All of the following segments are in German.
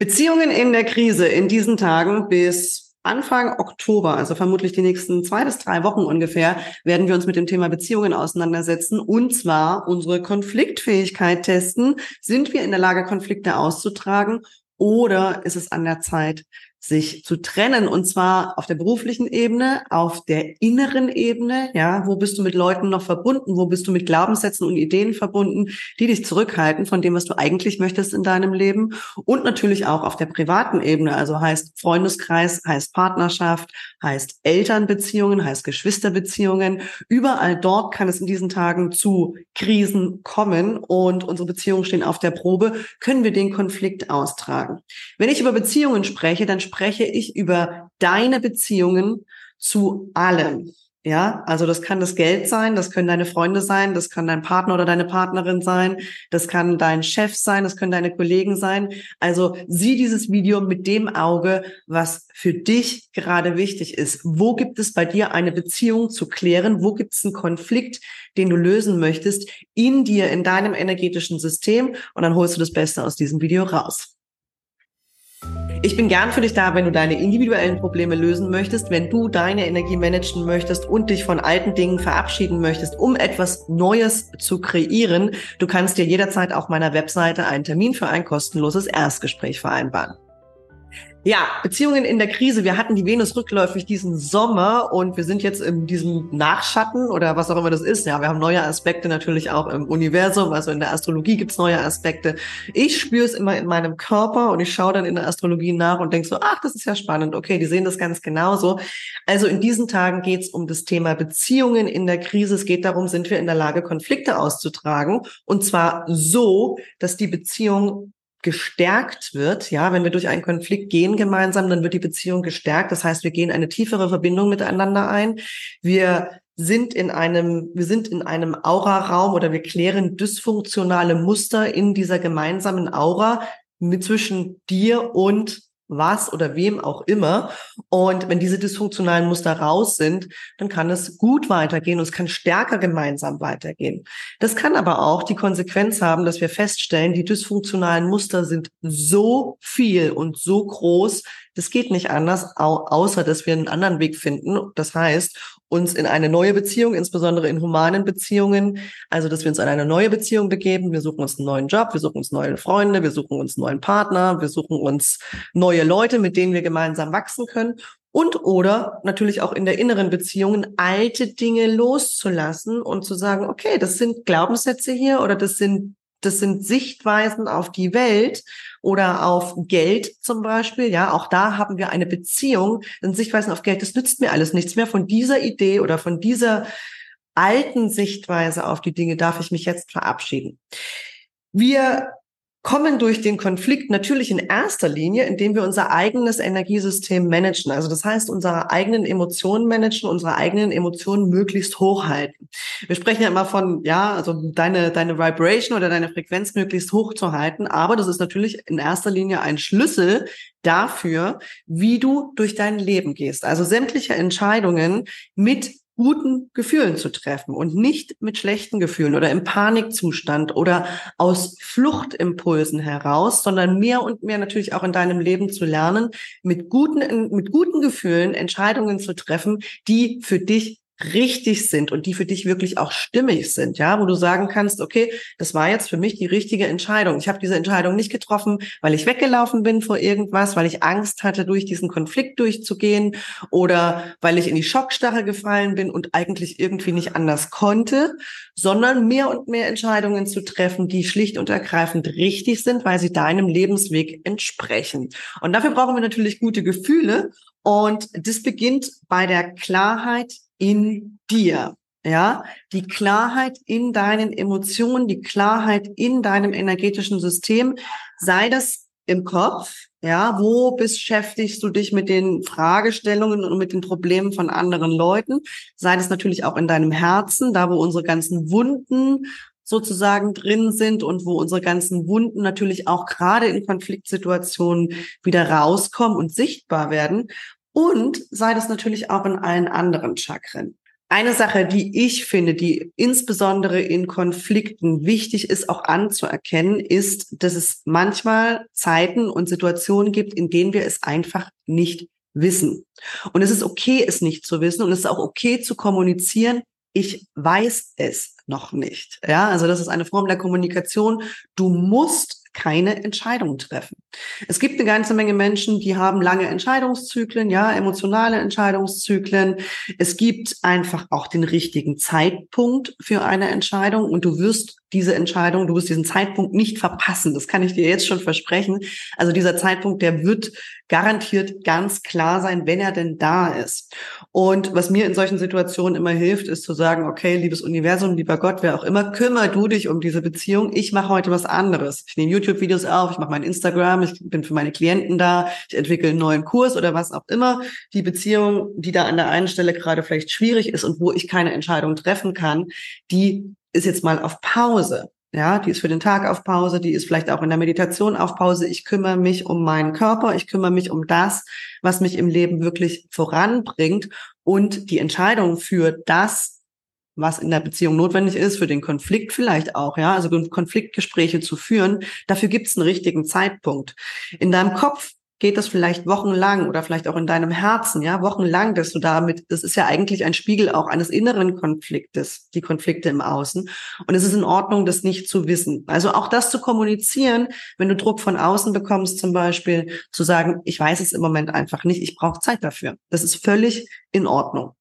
Beziehungen in der Krise in diesen Tagen bis Anfang Oktober, also vermutlich die nächsten zwei bis drei Wochen ungefähr, werden wir uns mit dem Thema Beziehungen auseinandersetzen und zwar unsere Konfliktfähigkeit testen. Sind wir in der Lage, Konflikte auszutragen oder ist es an der Zeit, sich zu trennen und zwar auf der beruflichen Ebene, auf der inneren Ebene, ja, wo bist du mit Leuten noch verbunden, wo bist du mit Glaubenssätzen und Ideen verbunden, die dich zurückhalten von dem, was du eigentlich möchtest in deinem Leben? Und natürlich auch auf der privaten Ebene, also heißt Freundeskreis, heißt Partnerschaft, heißt Elternbeziehungen, heißt Geschwisterbeziehungen, überall dort kann es in diesen Tagen zu Krisen kommen und unsere Beziehungen stehen auf der Probe, können wir den Konflikt austragen. Wenn ich über Beziehungen spreche, dann spreche ich über deine Beziehungen zu allem. Ja, also das kann das Geld sein, das können deine Freunde sein, das kann dein Partner oder deine Partnerin sein, das kann dein Chef sein, das können deine Kollegen sein. Also sieh dieses Video mit dem Auge, was für dich gerade wichtig ist. Wo gibt es bei dir eine Beziehung zu klären? Wo gibt es einen Konflikt, den du lösen möchtest in dir, in deinem energetischen System? Und dann holst du das Beste aus diesem Video raus. Ich bin gern für dich da, wenn du deine individuellen Probleme lösen möchtest, wenn du deine Energie managen möchtest und dich von alten Dingen verabschieden möchtest, um etwas Neues zu kreieren. Du kannst dir jederzeit auf meiner Webseite einen Termin für ein kostenloses Erstgespräch vereinbaren. Ja, Beziehungen in der Krise. Wir hatten die Venus rückläufig diesen Sommer und wir sind jetzt in diesem Nachschatten oder was auch immer das ist. Ja, wir haben neue Aspekte natürlich auch im Universum. Also in der Astrologie gibt's neue Aspekte. Ich spüre es immer in meinem Körper und ich schaue dann in der Astrologie nach und denke so, ach, das ist ja spannend. Okay, die sehen das ganz genauso. Also in diesen Tagen geht's um das Thema Beziehungen in der Krise. Es geht darum, sind wir in der Lage, Konflikte auszutragen und zwar so, dass die Beziehung gestärkt wird, ja, wenn wir durch einen Konflikt gehen gemeinsam, dann wird die Beziehung gestärkt. Das heißt, wir gehen eine tiefere Verbindung miteinander ein. Wir sind in einem, wir sind in einem Aura-Raum oder wir klären dysfunktionale Muster in dieser gemeinsamen Aura mit zwischen dir und was oder wem auch immer. Und wenn diese dysfunktionalen Muster raus sind, dann kann es gut weitergehen und es kann stärker gemeinsam weitergehen. Das kann aber auch die Konsequenz haben, dass wir feststellen, die dysfunktionalen Muster sind so viel und so groß, das geht nicht anders, außer dass wir einen anderen Weg finden. Das heißt, uns in eine neue Beziehung, insbesondere in humanen Beziehungen, also dass wir uns in eine neue Beziehung begeben. Wir suchen uns einen neuen Job, wir suchen uns neue Freunde, wir suchen uns neuen Partner, wir suchen uns neue Leute, mit denen wir gemeinsam wachsen können. Und oder natürlich auch in der inneren Beziehung alte Dinge loszulassen und zu sagen, okay, das sind Glaubenssätze hier oder das sind das sind Sichtweisen auf die Welt oder auf Geld zum Beispiel. Ja, auch da haben wir eine Beziehung. Denn Sichtweisen auf Geld, das nützt mir alles nichts mehr. Von dieser Idee oder von dieser alten Sichtweise auf die Dinge darf ich mich jetzt verabschieden. Wir kommen durch den Konflikt natürlich in erster Linie, indem wir unser eigenes Energiesystem managen. Also das heißt, unsere eigenen Emotionen managen, unsere eigenen Emotionen möglichst hochhalten. Wir sprechen ja immer von, ja, also deine, deine Vibration oder deine Frequenz möglichst hoch zu halten. Aber das ist natürlich in erster Linie ein Schlüssel dafür, wie du durch dein Leben gehst. Also sämtliche Entscheidungen mit guten Gefühlen zu treffen und nicht mit schlechten Gefühlen oder im Panikzustand oder aus Fluchtimpulsen heraus, sondern mehr und mehr natürlich auch in deinem Leben zu lernen, mit guten, mit guten Gefühlen Entscheidungen zu treffen, die für dich richtig sind und die für dich wirklich auch stimmig sind, ja, wo du sagen kannst, okay, das war jetzt für mich die richtige Entscheidung. Ich habe diese Entscheidung nicht getroffen, weil ich weggelaufen bin vor irgendwas, weil ich Angst hatte, durch diesen Konflikt durchzugehen oder weil ich in die Schockstarre gefallen bin und eigentlich irgendwie nicht anders konnte, sondern mehr und mehr Entscheidungen zu treffen, die schlicht und ergreifend richtig sind, weil sie deinem Lebensweg entsprechen. Und dafür brauchen wir natürlich gute Gefühle und das beginnt bei der Klarheit in dir. Ja, die Klarheit in deinen Emotionen, die Klarheit in deinem energetischen System, sei das im Kopf, ja, wo beschäftigst du dich mit den Fragestellungen und mit den Problemen von anderen Leuten? Sei das natürlich auch in deinem Herzen, da wo unsere ganzen Wunden sozusagen drin sind und wo unsere ganzen Wunden natürlich auch gerade in Konfliktsituationen wieder rauskommen und sichtbar werden. Und sei das natürlich auch in allen anderen Chakren. Eine Sache, die ich finde, die insbesondere in Konflikten wichtig ist, auch anzuerkennen, ist, dass es manchmal Zeiten und Situationen gibt, in denen wir es einfach nicht wissen. Und es ist okay, es nicht zu wissen. Und es ist auch okay zu kommunizieren. Ich weiß es noch nicht. Ja, also das ist eine Form der Kommunikation. Du musst keine Entscheidung treffen. Es gibt eine ganze Menge Menschen, die haben lange Entscheidungszyklen, ja, emotionale Entscheidungszyklen. Es gibt einfach auch den richtigen Zeitpunkt für eine Entscheidung und du wirst diese Entscheidung, du wirst diesen Zeitpunkt nicht verpassen. Das kann ich dir jetzt schon versprechen. Also dieser Zeitpunkt, der wird garantiert ganz klar sein, wenn er denn da ist. Und was mir in solchen Situationen immer hilft, ist zu sagen, okay, liebes Universum, lieber Gott, wer auch immer, kümmere du dich um diese Beziehung. Ich mache heute was anderes. Ich nehme YouTube-Videos auf, ich mache mein Instagram, ich bin für meine Klienten da, ich entwickle einen neuen Kurs oder was auch immer. Die Beziehung, die da an der einen Stelle gerade vielleicht schwierig ist und wo ich keine Entscheidung treffen kann, die ist jetzt mal auf Pause. Ja, die ist für den Tag auf Pause, die ist vielleicht auch in der Meditation auf Pause. Ich kümmere mich um meinen Körper, ich kümmere mich um das, was mich im Leben wirklich voranbringt und die Entscheidung für das, was in der Beziehung notwendig ist, für den Konflikt vielleicht auch, ja, also Konfliktgespräche zu führen, dafür gibt es einen richtigen Zeitpunkt. In deinem Kopf geht das vielleicht wochenlang oder vielleicht auch in deinem Herzen, ja, wochenlang, dass du damit, das ist ja eigentlich ein Spiegel auch eines inneren Konfliktes, die Konflikte im Außen. Und es ist in Ordnung, das nicht zu wissen. Also auch das zu kommunizieren, wenn du Druck von außen bekommst, zum Beispiel zu sagen, ich weiß es im Moment einfach nicht, ich brauche Zeit dafür. Das ist völlig in Ordnung.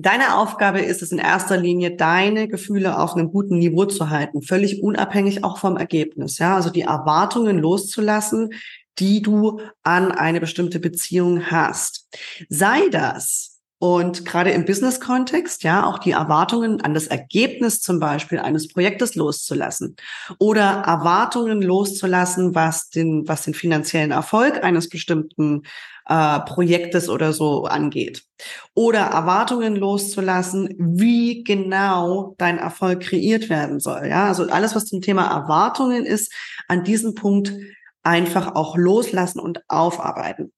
Deine Aufgabe ist es in erster Linie, deine Gefühle auf einem guten Niveau zu halten, völlig unabhängig auch vom Ergebnis. Ja, also die Erwartungen loszulassen, die du an eine bestimmte Beziehung hast. Sei das und gerade im Business-Kontext, ja, auch die Erwartungen an das Ergebnis zum Beispiel eines Projektes loszulassen oder Erwartungen loszulassen, was den, was den finanziellen Erfolg eines bestimmten äh, Projektes oder so angeht. Oder Erwartungen loszulassen, wie genau dein Erfolg kreiert werden soll. Ja, also alles, was zum Thema Erwartungen ist, an diesem Punkt einfach auch loslassen und aufarbeiten.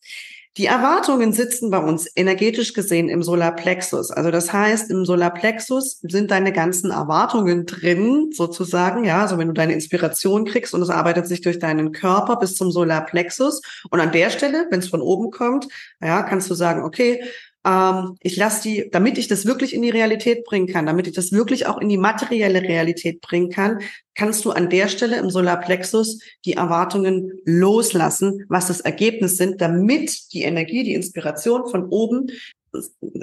Die Erwartungen sitzen bei uns energetisch gesehen im Solarplexus. Also das heißt, im Solarplexus sind deine ganzen Erwartungen drin, sozusagen. Ja, also wenn du deine Inspiration kriegst und es arbeitet sich durch deinen Körper bis zum Solarplexus. Und an der Stelle, wenn es von oben kommt, ja, kannst du sagen, okay, ähm, ich lasse die, damit ich das wirklich in die Realität bringen kann, damit ich das wirklich auch in die materielle Realität bringen kann, kannst du an der Stelle im Solarplexus die Erwartungen loslassen, was das Ergebnis sind, damit die Energie, die Inspiration von oben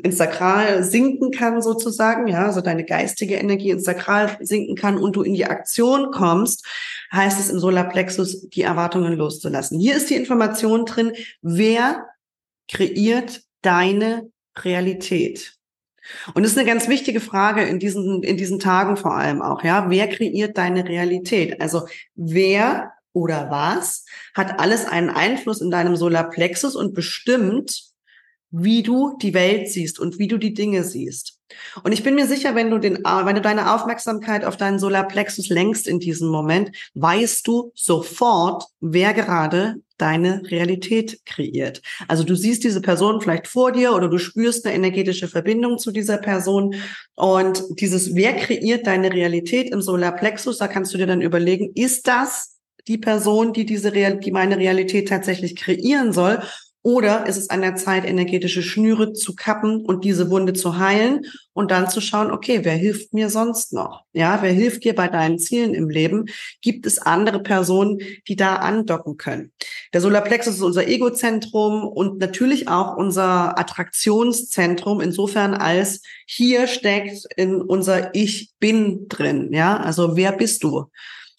ins Sakral sinken kann sozusagen, ja, also deine geistige Energie ins Sakral sinken kann und du in die Aktion kommst, heißt es im Solarplexus, die Erwartungen loszulassen. Hier ist die Information drin, wer kreiert deine Realität? Und das ist eine ganz wichtige Frage in diesen, in diesen Tagen vor allem auch, ja. Wer kreiert deine Realität? Also wer oder was hat alles einen Einfluss in deinem Solarplexus und bestimmt, wie du die Welt siehst und wie du die Dinge siehst. Und ich bin mir sicher, wenn du den, wenn du deine Aufmerksamkeit auf deinen Solarplexus lenkst in diesem Moment, weißt du sofort, wer gerade deine Realität kreiert. Also du siehst diese Person vielleicht vor dir oder du spürst eine energetische Verbindung zu dieser Person und dieses, wer kreiert deine Realität im Solarplexus, da kannst du dir dann überlegen, ist das die Person, die diese Real die meine Realität tatsächlich kreieren soll? Oder ist es an der Zeit, energetische Schnüre zu kappen und diese Wunde zu heilen und dann zu schauen, okay, wer hilft mir sonst noch? Ja, wer hilft dir bei deinen Zielen im Leben? Gibt es andere Personen, die da andocken können? Der Solarplexus ist unser Egozentrum und natürlich auch unser Attraktionszentrum insofern als hier steckt in unser Ich bin drin. Ja, also wer bist du?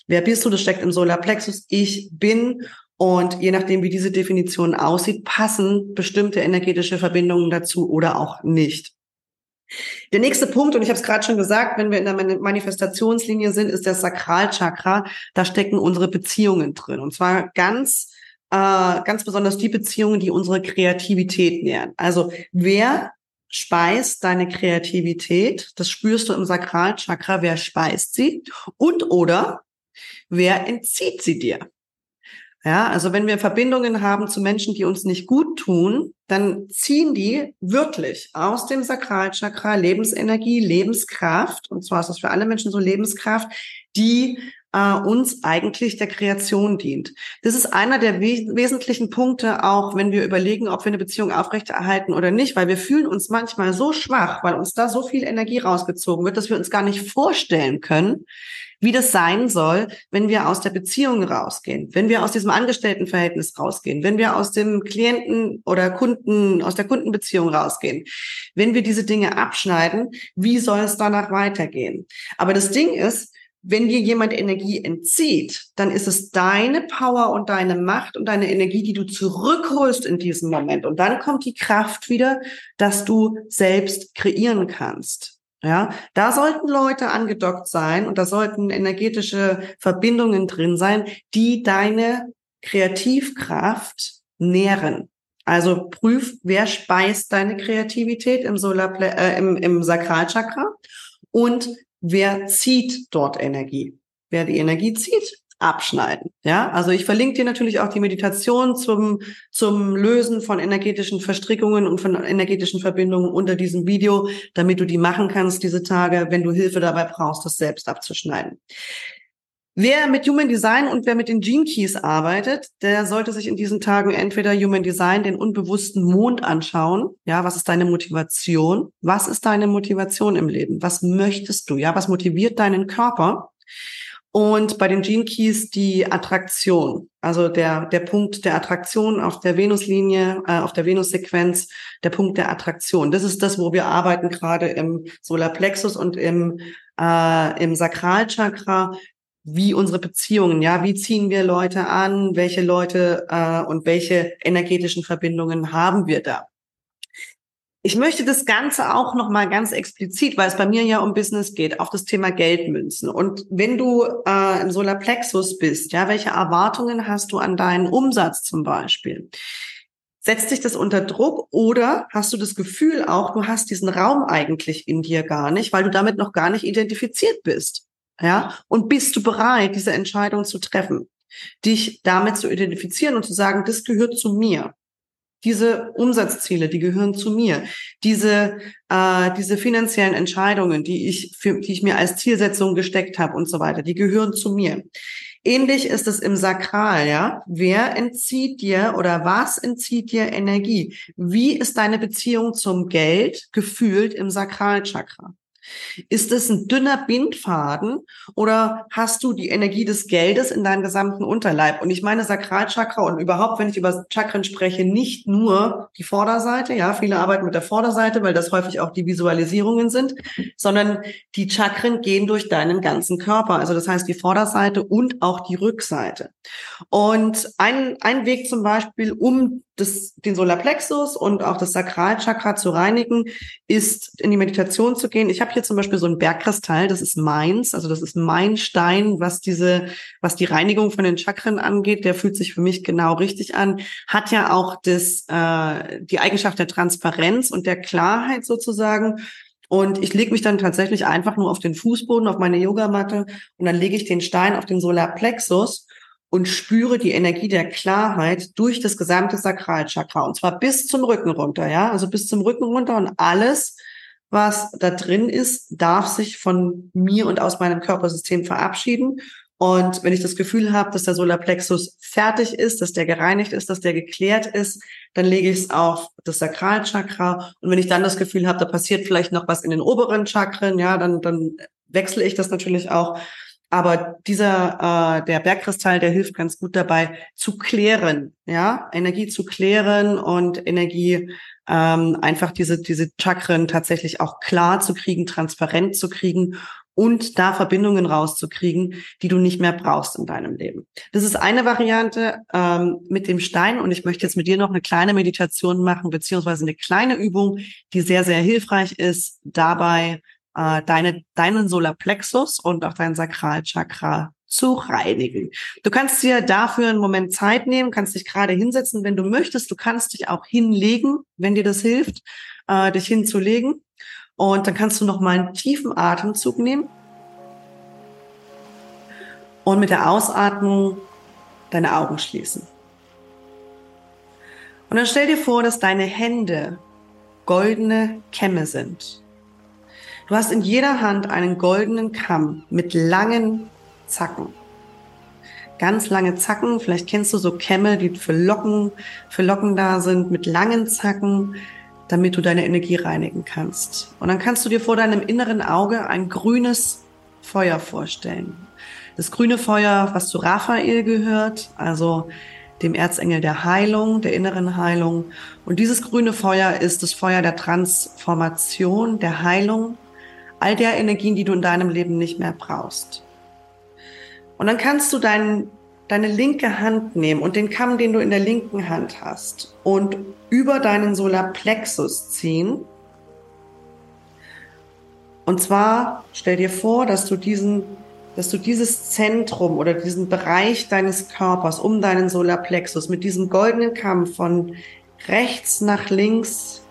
Wer bist du? Das steckt im Solarplexus. Ich bin und je nachdem, wie diese Definition aussieht, passen bestimmte energetische Verbindungen dazu oder auch nicht. Der nächste Punkt, und ich habe es gerade schon gesagt, wenn wir in der Manifestationslinie sind, ist das Sakralchakra. Da stecken unsere Beziehungen drin. Und zwar ganz, äh, ganz besonders die Beziehungen, die unsere Kreativität nähern. Also wer speist deine Kreativität? Das spürst du im Sakralchakra. Wer speist sie? Und oder wer entzieht sie dir? Ja, also wenn wir Verbindungen haben zu Menschen, die uns nicht gut tun, dann ziehen die wirklich aus dem Sakralchakra Lebensenergie, Lebenskraft, und zwar ist das für alle Menschen so Lebenskraft, die äh, uns eigentlich der Kreation dient. Das ist einer der we wesentlichen Punkte, auch wenn wir überlegen, ob wir eine Beziehung aufrechterhalten oder nicht, weil wir fühlen uns manchmal so schwach, weil uns da so viel Energie rausgezogen wird, dass wir uns gar nicht vorstellen können, wie das sein soll, wenn wir aus der Beziehung rausgehen, wenn wir aus diesem Angestelltenverhältnis rausgehen, wenn wir aus dem Klienten oder Kunden, aus der Kundenbeziehung rausgehen, wenn wir diese Dinge abschneiden, wie soll es danach weitergehen? Aber das Ding ist, wenn dir jemand Energie entzieht, dann ist es deine Power und deine Macht und deine Energie, die du zurückholst in diesem Moment. Und dann kommt die Kraft wieder, dass du selbst kreieren kannst. Ja, da sollten Leute angedockt sein und da sollten energetische Verbindungen drin sein, die deine Kreativkraft nähren. Also prüf, wer speist deine Kreativität im Solar, äh, im, im Sakralchakra und wer zieht dort Energie? Wer die Energie zieht, abschneiden. Ja, also ich verlinke dir natürlich auch die Meditation zum, zum Lösen von energetischen Verstrickungen und von energetischen Verbindungen unter diesem Video, damit du die machen kannst diese Tage, wenn du Hilfe dabei brauchst, das selbst abzuschneiden. Wer mit Human Design und wer mit den Gene Keys arbeitet, der sollte sich in diesen Tagen entweder Human Design, den unbewussten Mond anschauen. Ja, was ist deine Motivation? Was ist deine Motivation im Leben? Was möchtest du? Ja, was motiviert deinen Körper? Und bei den Gene Keys die Attraktion, also der, der Punkt der Attraktion auf der Venuslinie, äh, auf der Venussequenz, der Punkt der Attraktion. Das ist das, wo wir arbeiten, gerade im Solarplexus und im, äh, im Sakralchakra wie unsere Beziehungen, ja, wie ziehen wir Leute an, welche Leute äh, und welche energetischen Verbindungen haben wir da. Ich möchte das Ganze auch noch mal ganz explizit, weil es bei mir ja um Business geht, auf das Thema Geldmünzen. Und wenn du äh, im Solarplexus bist, ja, welche Erwartungen hast du an deinen Umsatz zum Beispiel? Setzt dich das unter Druck oder hast du das Gefühl auch, du hast diesen Raum eigentlich in dir gar nicht, weil du damit noch gar nicht identifiziert bist? Ja, und bist du bereit, diese Entscheidung zu treffen, dich damit zu identifizieren und zu sagen, das gehört zu mir. Diese Umsatzziele, die gehören zu mir. Diese, äh, diese finanziellen Entscheidungen, die ich, für, die ich mir als Zielsetzung gesteckt habe und so weiter, die gehören zu mir. Ähnlich ist es im Sakral, ja. Wer entzieht dir oder was entzieht dir Energie? Wie ist deine Beziehung zum Geld gefühlt im Sakralchakra? Ist es ein dünner Bindfaden oder hast du die Energie des Geldes in deinem gesamten Unterleib? Und ich meine Sakralchakra und überhaupt, wenn ich über Chakren spreche, nicht nur die Vorderseite, ja, viele arbeiten mit der Vorderseite, weil das häufig auch die Visualisierungen sind, sondern die Chakren gehen durch deinen ganzen Körper. Also das heißt die Vorderseite und auch die Rückseite. Und ein, ein Weg zum Beispiel, um das, den Solarplexus und auch das Sakralchakra zu reinigen, ist in die Meditation zu gehen. Ich habe hier zum Beispiel so ein Bergkristall, das ist meins, also das ist mein Stein, was diese, was die Reinigung von den Chakren angeht. Der fühlt sich für mich genau richtig an. Hat ja auch das, äh, die Eigenschaft der Transparenz und der Klarheit sozusagen. Und ich lege mich dann tatsächlich einfach nur auf den Fußboden, auf meine Yogamatte und dann lege ich den Stein auf den Solarplexus und spüre die Energie der Klarheit durch das gesamte Sakralchakra und zwar bis zum Rücken runter, ja, also bis zum Rücken runter und alles, was da drin ist, darf sich von mir und aus meinem Körpersystem verabschieden. Und wenn ich das Gefühl habe, dass der Solarplexus fertig ist, dass der gereinigt ist, dass der geklärt ist, dann lege ich es auf das Sakralchakra. Und wenn ich dann das Gefühl habe, da passiert vielleicht noch was in den oberen Chakren, ja, dann, dann wechsle ich das natürlich auch. Aber dieser, äh, der Bergkristall, der hilft ganz gut dabei zu klären, ja, Energie zu klären und Energie ähm, einfach diese, diese Chakren tatsächlich auch klar zu kriegen, transparent zu kriegen und da Verbindungen rauszukriegen, die du nicht mehr brauchst in deinem Leben. Das ist eine Variante ähm, mit dem Stein und ich möchte jetzt mit dir noch eine kleine Meditation machen, beziehungsweise eine kleine Übung, die sehr, sehr hilfreich ist, dabei äh, deine, deinen Solarplexus und auch dein Sakralchakra zu reinigen. Du kannst dir dafür einen Moment Zeit nehmen, kannst dich gerade hinsetzen, wenn du möchtest. Du kannst dich auch hinlegen, wenn dir das hilft, äh, dich hinzulegen. Und dann kannst du noch mal einen tiefen Atemzug nehmen. Und mit der Ausatmung deine Augen schließen. Und dann stell dir vor, dass deine Hände goldene Kämme sind. Du hast in jeder Hand einen goldenen Kamm mit langen Zacken. Ganz lange Zacken, vielleicht kennst du so Kämme, die für Locken, für Locken da sind, mit langen Zacken, damit du deine Energie reinigen kannst. Und dann kannst du dir vor deinem inneren Auge ein grünes Feuer vorstellen. Das grüne Feuer, was zu Raphael gehört, also dem Erzengel der Heilung, der inneren Heilung. Und dieses grüne Feuer ist das Feuer der Transformation, der Heilung, all der Energien, die du in deinem Leben nicht mehr brauchst. Und dann kannst du dein, deine linke Hand nehmen und den Kamm, den du in der linken Hand hast, und über deinen Solarplexus ziehen. Und zwar stell dir vor, dass du diesen dass du dieses Zentrum oder diesen Bereich deines Körpers um deinen Solarplexus mit diesem goldenen Kamm von rechts nach links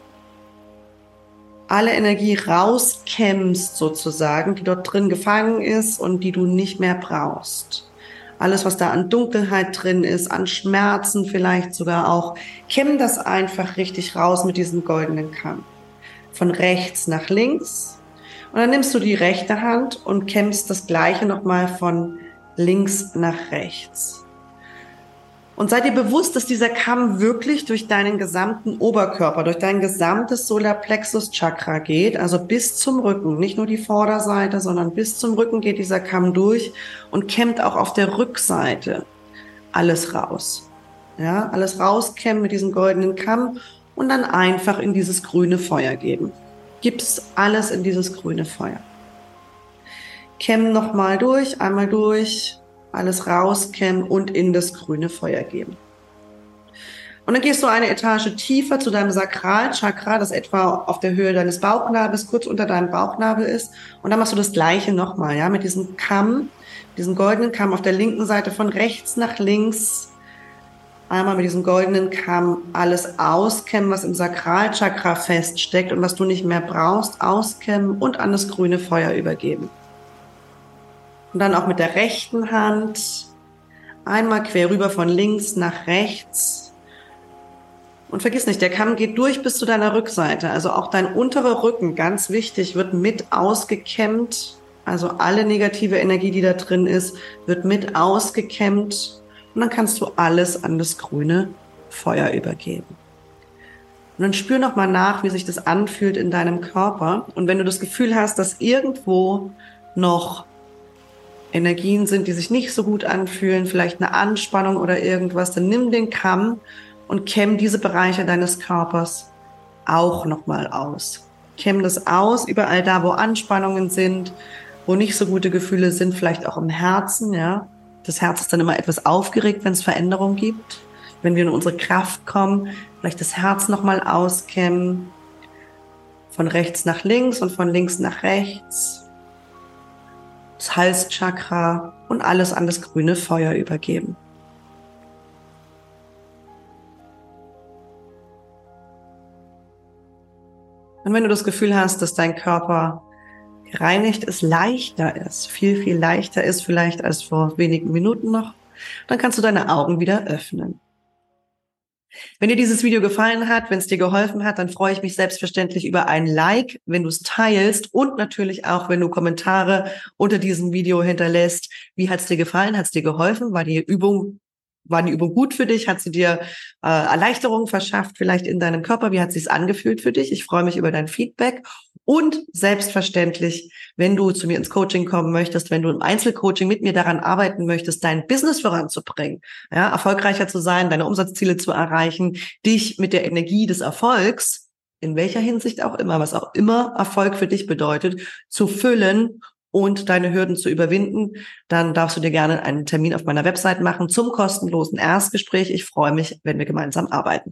alle Energie rauskämmst sozusagen, die dort drin gefangen ist und die du nicht mehr brauchst. Alles, was da an Dunkelheit drin ist, an Schmerzen vielleicht sogar auch, kämm das einfach richtig raus mit diesem goldenen Kamm. Von rechts nach links und dann nimmst du die rechte Hand und kämmst das gleiche nochmal von links nach rechts. Und sei dir bewusst, dass dieser Kamm wirklich durch deinen gesamten Oberkörper, durch dein gesamtes Solarplexus Chakra geht, also bis zum Rücken, nicht nur die Vorderseite, sondern bis zum Rücken geht dieser Kamm durch und kämmt auch auf der Rückseite alles raus. Ja, alles rauskämmen mit diesem goldenen Kamm und dann einfach in dieses grüne Feuer geben gib's alles in dieses grüne Feuer. Kämmen nochmal durch, einmal durch, alles rauskämmen und in das grüne Feuer geben. Und dann gehst du eine Etage tiefer zu deinem Sakralchakra, das etwa auf der Höhe deines Bauchnabels, kurz unter deinem Bauchnabel ist. Und dann machst du das Gleiche nochmal, ja, mit diesem Kamm, diesem goldenen Kamm auf der linken Seite von rechts nach links einmal mit diesem goldenen Kamm alles auskämmen, was im Sakralchakra feststeckt und was du nicht mehr brauchst, auskämmen und an das grüne Feuer übergeben. Und dann auch mit der rechten Hand einmal quer rüber von links nach rechts. Und vergiss nicht, der Kamm geht durch bis zu deiner Rückseite. Also auch dein unterer Rücken, ganz wichtig, wird mit ausgekämmt. Also alle negative Energie, die da drin ist, wird mit ausgekämmt und dann kannst du alles an das grüne Feuer übergeben. Und dann spür noch mal nach, wie sich das anfühlt in deinem Körper. Und wenn du das Gefühl hast, dass irgendwo noch Energien sind, die sich nicht so gut anfühlen, vielleicht eine Anspannung oder irgendwas, dann nimm den Kamm und kämm diese Bereiche deines Körpers auch noch mal aus. Kämm das aus, überall da, wo Anspannungen sind, wo nicht so gute Gefühle sind, vielleicht auch im Herzen, ja. Das Herz ist dann immer etwas aufgeregt, wenn es Veränderungen gibt. Wenn wir in unsere Kraft kommen, vielleicht das Herz nochmal auskämmen. Von rechts nach links und von links nach rechts. Das Halschakra und alles an das grüne Feuer übergeben. Und wenn du das Gefühl hast, dass dein Körper gereinigt ist, leichter ist, viel, viel leichter ist vielleicht als vor wenigen Minuten noch, dann kannst du deine Augen wieder öffnen. Wenn dir dieses Video gefallen hat, wenn es dir geholfen hat, dann freue ich mich selbstverständlich über ein Like, wenn du es teilst und natürlich auch, wenn du Kommentare unter diesem Video hinterlässt. Wie hat es dir gefallen? Hat es dir geholfen? War die Übung war die Übung gut für dich? Hat sie dir äh, Erleichterung verschafft, vielleicht in deinem Körper? Wie hat sie es angefühlt für dich? Ich freue mich über dein Feedback. Und selbstverständlich, wenn du zu mir ins Coaching kommen möchtest, wenn du im Einzelcoaching mit mir daran arbeiten möchtest, dein Business voranzubringen, ja, erfolgreicher zu sein, deine Umsatzziele zu erreichen, dich mit der Energie des Erfolgs, in welcher Hinsicht auch immer, was auch immer Erfolg für dich bedeutet, zu füllen und deine Hürden zu überwinden, dann darfst du dir gerne einen Termin auf meiner Website machen zum kostenlosen Erstgespräch. Ich freue mich, wenn wir gemeinsam arbeiten.